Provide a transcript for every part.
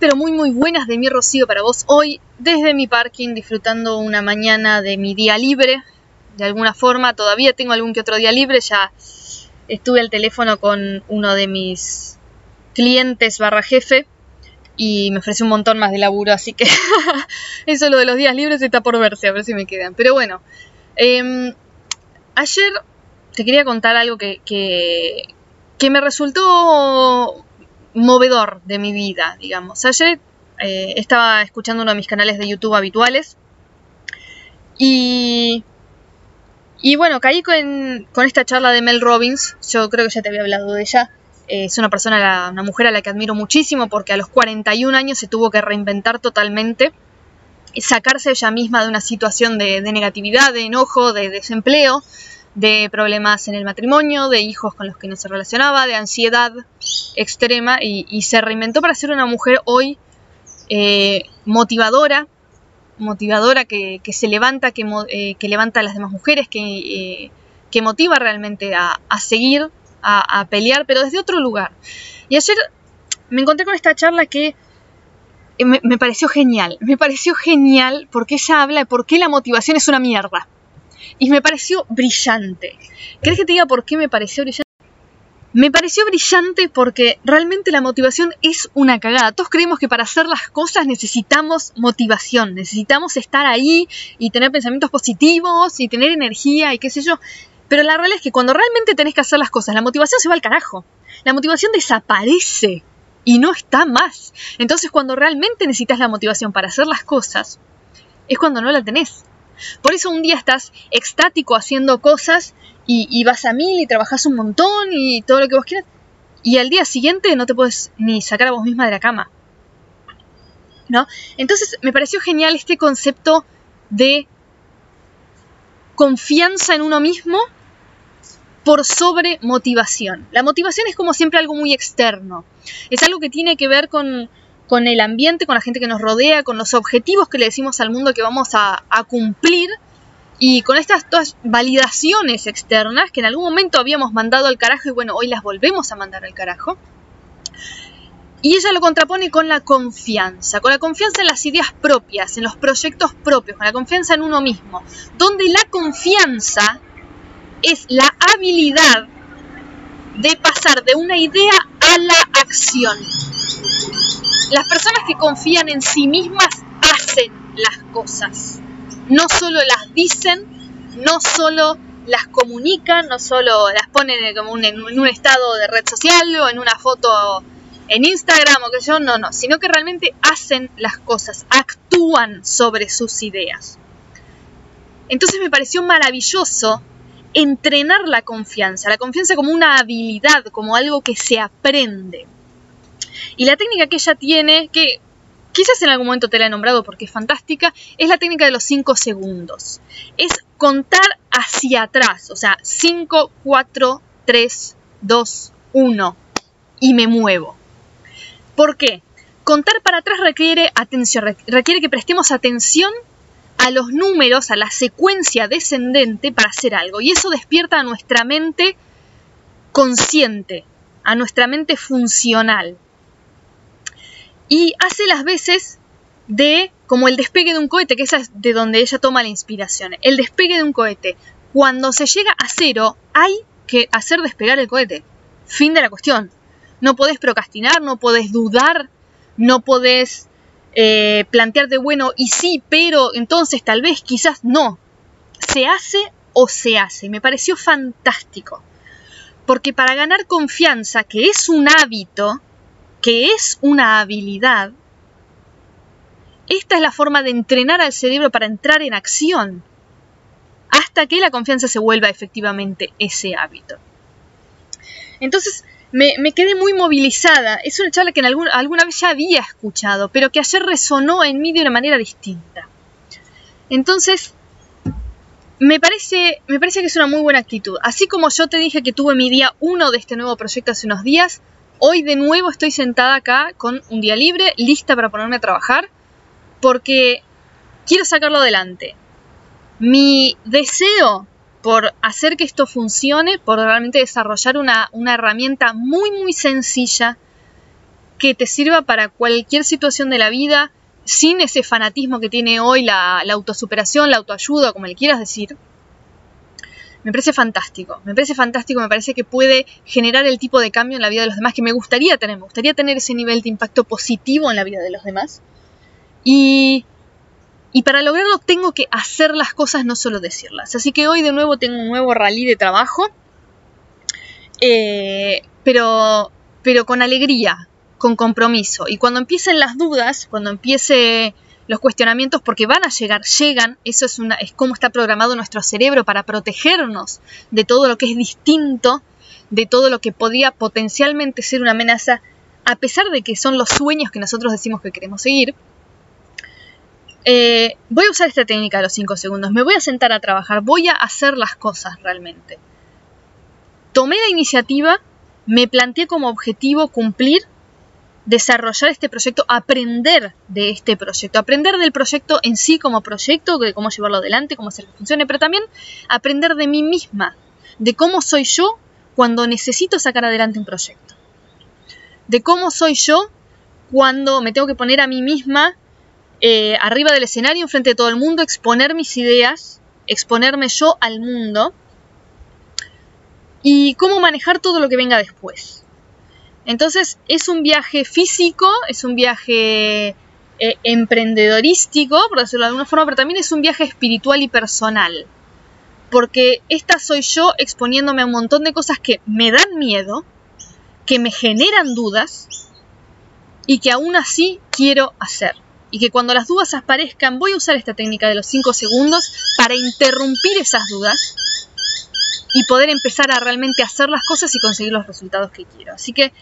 Pero muy muy buenas de mi Rocío para vos hoy desde mi parking disfrutando una mañana de mi día libre. De alguna forma todavía tengo algún que otro día libre, ya estuve al teléfono con uno de mis clientes barra jefe y me ofreció un montón más de laburo, así que eso lo de los días libres está por verse, a ver si me quedan. Pero bueno, em, ayer te quería contar algo que, que me resultó movedor de mi vida, digamos. Ayer eh, estaba escuchando uno de mis canales de YouTube habituales y, y bueno, caí con, esta charla de Mel Robbins, yo creo que ya te había hablado de ella. Eh, es una persona, una mujer a la que admiro muchísimo porque a los 41 años se tuvo que reinventar totalmente sacarse ella misma de una situación de negatividad, de enojo, de desempleo de problemas en el matrimonio, de hijos con los que no se relacionaba, de ansiedad extrema y, se reinventó para ser una mujer hoy eh, motivadora, motivadora que, se levanta, que, eh, que, levanta a las demás mujeres, que, eh, que motiva realmente a, seguir, a, pelear, pero desde otro lugar. Y ayer me encontré con esta charla que me, me pareció genial, me pareció genial porque ella habla de por qué la motivación es una mierda y me pareció brillante. ¿Crees que te diga por qué me pareció brillante? Me pareció brillante porque realmente la motivación es una cagada. Todos creemos que para hacer las cosas necesitamos motivación, necesitamos estar ahí y tener pensamientos positivos y tener energía y qué sé yo. Pero la realidad es que cuando realmente tenés que hacer las cosas, la motivación se va al carajo. La motivación desaparece y no está más. Entonces cuando realmente necesitas la motivación para hacer las cosas, es cuando no la tenés. Por eso un día estás extático haciendo cosas y, vas a mil y trabajas un montón y todo lo que vos quieras. Y al día siguiente no te puedes ni sacar a vos misma de la cama. ¿No? Entonces me pareció genial este concepto de confianza en uno mismo por sobre motivación. La motivación es como siempre algo muy externo. Es algo que tiene que ver con, con el ambiente, con la gente que nos rodea, con los objetivos que le decimos al mundo que vamos a, cumplir y con estas todas validaciones externas que en algún momento habíamos mandado al carajo y bueno, hoy las volvemos a mandar al carajo. Y ella lo contrapone con la confianza, con la confianza en las ideas propias, en los proyectos propios, con la confianza en uno mismo, donde la confianza es la habilidad de pasar de una idea a la acción. Las personas que confían en sí mismas hacen las cosas. No solo las dicen, no solo las comunican, no solo las ponen como en un estado de red social o en una foto en Instagram o que yo, no, no, sino que realmente hacen las cosas, actúan sobre sus ideas. Entonces me pareció maravilloso entrenar la confianza, la confianza como una habilidad, como algo que se aprende. Y la técnica que ella tiene, que quizás en algún momento te la he nombrado porque es fantástica, es la técnica de los 5 segundos. Es contar hacia atrás, o sea, 5, 4, 3, 2, 1 y me muevo. ¿Por qué? Contar para atrás requiere atención, requiere que prestemos atención a los números, a la secuencia descendente para hacer algo. Y eso despierta a nuestra mente consciente, a nuestra mente funcional y hace las veces de como el despegue de un cohete, que esa es de donde ella toma la inspiración. El despegue de un cohete. Cuando se llega a cero, hay que hacer despegar el cohete. Fin de la cuestión. No podés procrastinar, no podés dudar, no podés eh, plantearte, bueno, y sí, pero entonces tal vez, quizás no. Se hace o se hace. Me pareció fantástico. Porque para ganar confianza, que es un hábito, que es una habilidad, esta es la forma de entrenar al cerebro para entrar en acción hasta que la confianza se vuelva efectivamente ese hábito. Entonces me, quedé muy movilizada. Es una charla que alguna vez ya había escuchado, pero que ayer resonó en mí de una manera distinta. Entonces, me parece, me parece que es una muy buena actitud. Así como yo te dije que tuve mi día uno de este nuevo proyecto hace unos días, Hoy de nuevo estoy sentada acá con un día libre, lista para ponerme a trabajar, porque quiero sacarlo adelante. Mi deseo por hacer que esto funcione, por realmente desarrollar una, herramienta muy, muy sencilla, que te sirva para cualquier situación de la vida, sin ese fanatismo que tiene hoy la, la autosuperación, la autoayuda, como le quieras decir. Me parece fantástico, me parece fantástico, me parece que puede generar el tipo de cambio en la vida de los demás que me gustaría tener, me gustaría tener ese nivel de impacto positivo en la vida de los demás. Y, y para lograrlo tengo que hacer las cosas, no solo decirlas. Así que hoy de nuevo tengo un nuevo rally de trabajo, eh, pero, pero con alegría, con compromiso. Y cuando empiecen las dudas, cuando empiece los cuestionamientos, porque van a llegar, llegan, eso es, una, es cómo está programado nuestro cerebro para protegernos de todo lo que es distinto, de todo lo que podría potencialmente ser una amenaza, a pesar de que son los sueños que nosotros decimos que queremos seguir. Eh, voy a usar esta técnica de los 5 segundos, me voy a sentar a trabajar, voy a hacer las cosas realmente. Tomé la iniciativa, me planteé como objetivo cumplir desarrollar este proyecto, aprender de este proyecto, aprender del proyecto en sí como proyecto, de cómo llevarlo adelante, cómo hacer que funcione, pero también aprender de mí misma, de cómo soy yo cuando necesito sacar adelante un proyecto, de cómo soy yo cuando me tengo que poner a mí misma eh, arriba del escenario, enfrente de todo el mundo, exponer mis ideas, exponerme yo al mundo y cómo manejar todo lo que venga después. Entonces es un viaje físico, es un viaje eh, emprendedorístico, por decirlo de alguna forma, pero también es un viaje espiritual y personal. Porque esta soy yo exponiéndome a un montón de cosas que me dan miedo, que me generan dudas y que aún así quiero hacer. Y que cuando las dudas aparezcan, voy a usar esta técnica de los 5 segundos para interrumpir esas dudas y poder empezar a realmente hacer las cosas y conseguir los resultados que quiero. Así que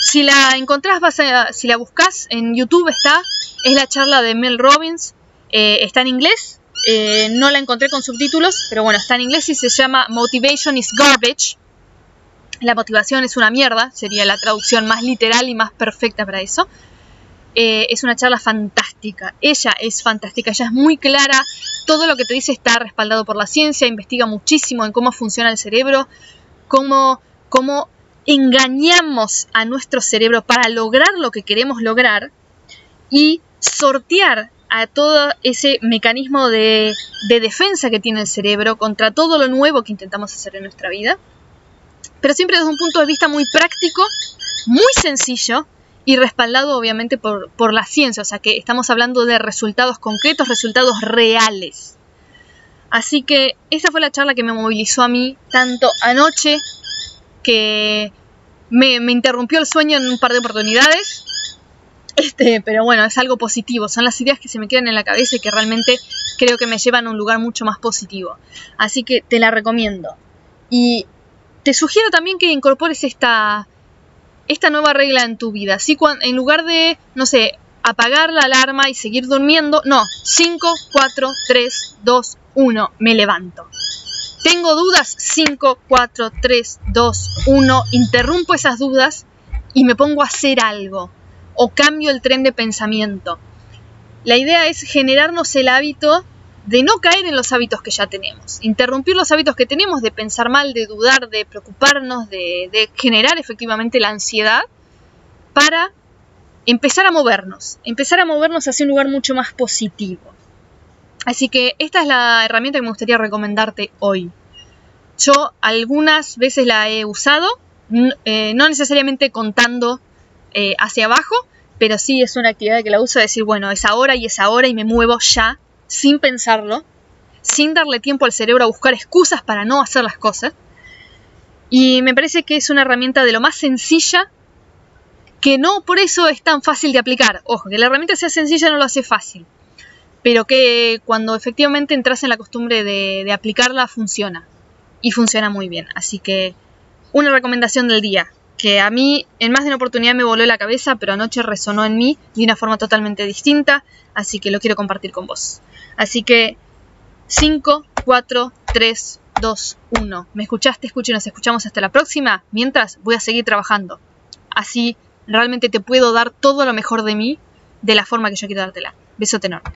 si la encontrás, vas si la buscas en YouTube está, es la charla de Mel Robbins, eh, está en inglés, eh, no la encontré con subtítulos, pero bueno, está en inglés y se llama Motivation is Garbage. La motivación es una mierda, sería la traducción más literal y más perfecta para eso. Eh, es una charla fantástica. Ella es fantástica, ella es muy clara. Todo lo que te dice está respaldado por la ciencia, investiga muchísimo en cómo funciona el cerebro, cómo, cómo engañamos a nuestro cerebro para lograr lo que queremos lograr y sortear a todo ese mecanismo de, de, defensa que tiene el cerebro contra todo lo nuevo que intentamos hacer en nuestra vida. Pero siempre desde un punto de vista muy práctico, muy sencillo y respaldado obviamente por, por la ciencia, o sea que estamos hablando de resultados concretos, resultados reales. Así que esa fue la charla que me movilizó a mí tanto anoche que me, me, interrumpió el sueño en un par de oportunidades. Este, pero bueno, es algo positivo. Son las ideas que se me quedan en la cabeza y que realmente creo que me llevan a un lugar mucho más positivo. Así que te la recomiendo. Y te sugiero también que incorpores esta, esta nueva regla en tu vida. En lugar de, no sé, apagar la alarma y seguir durmiendo, no, 5, 4, 3, 2, 1, me levanto. Tengo dudas, 5, 4, 3, 2, 1, interrumpo esas dudas y me pongo a hacer algo o cambio el tren de pensamiento. La idea es generarnos el hábito de no caer en los hábitos que ya tenemos, interrumpir los hábitos que tenemos de pensar mal, de dudar, de preocuparnos, de, generar efectivamente la ansiedad para empezar a movernos, empezar a movernos hacia un lugar mucho más positivo. Así que esta es la herramienta que me gustaría recomendarte hoy. Yo algunas veces la he usado, eh, no necesariamente contando eh, hacia abajo, pero sí es una actividad que la uso de decir, bueno, es ahora y es ahora y me muevo ya sin pensarlo, sin darle tiempo al cerebro a buscar excusas para no hacer las cosas. Y me parece que es una herramienta de lo más sencilla, que no por eso es tan fácil de aplicar. Ojo, que la herramienta sea sencilla no lo hace fácil, pero que cuando efectivamente entras en la costumbre de, de aplicarla funciona. Y funciona muy bien. Así que una recomendación del día, que a mí en más de una oportunidad me voló la cabeza, pero anoche resonó en mí de una forma totalmente distinta, así que lo quiero compartir con vos. Así que 5, 4, 3, 2, 1. ¿Me escuchaste? Escucha y nos escuchamos hasta la próxima. Mientras voy a seguir trabajando. Así realmente te puedo dar todo lo mejor de mí de la forma que yo quiero dártela. Beso enorme.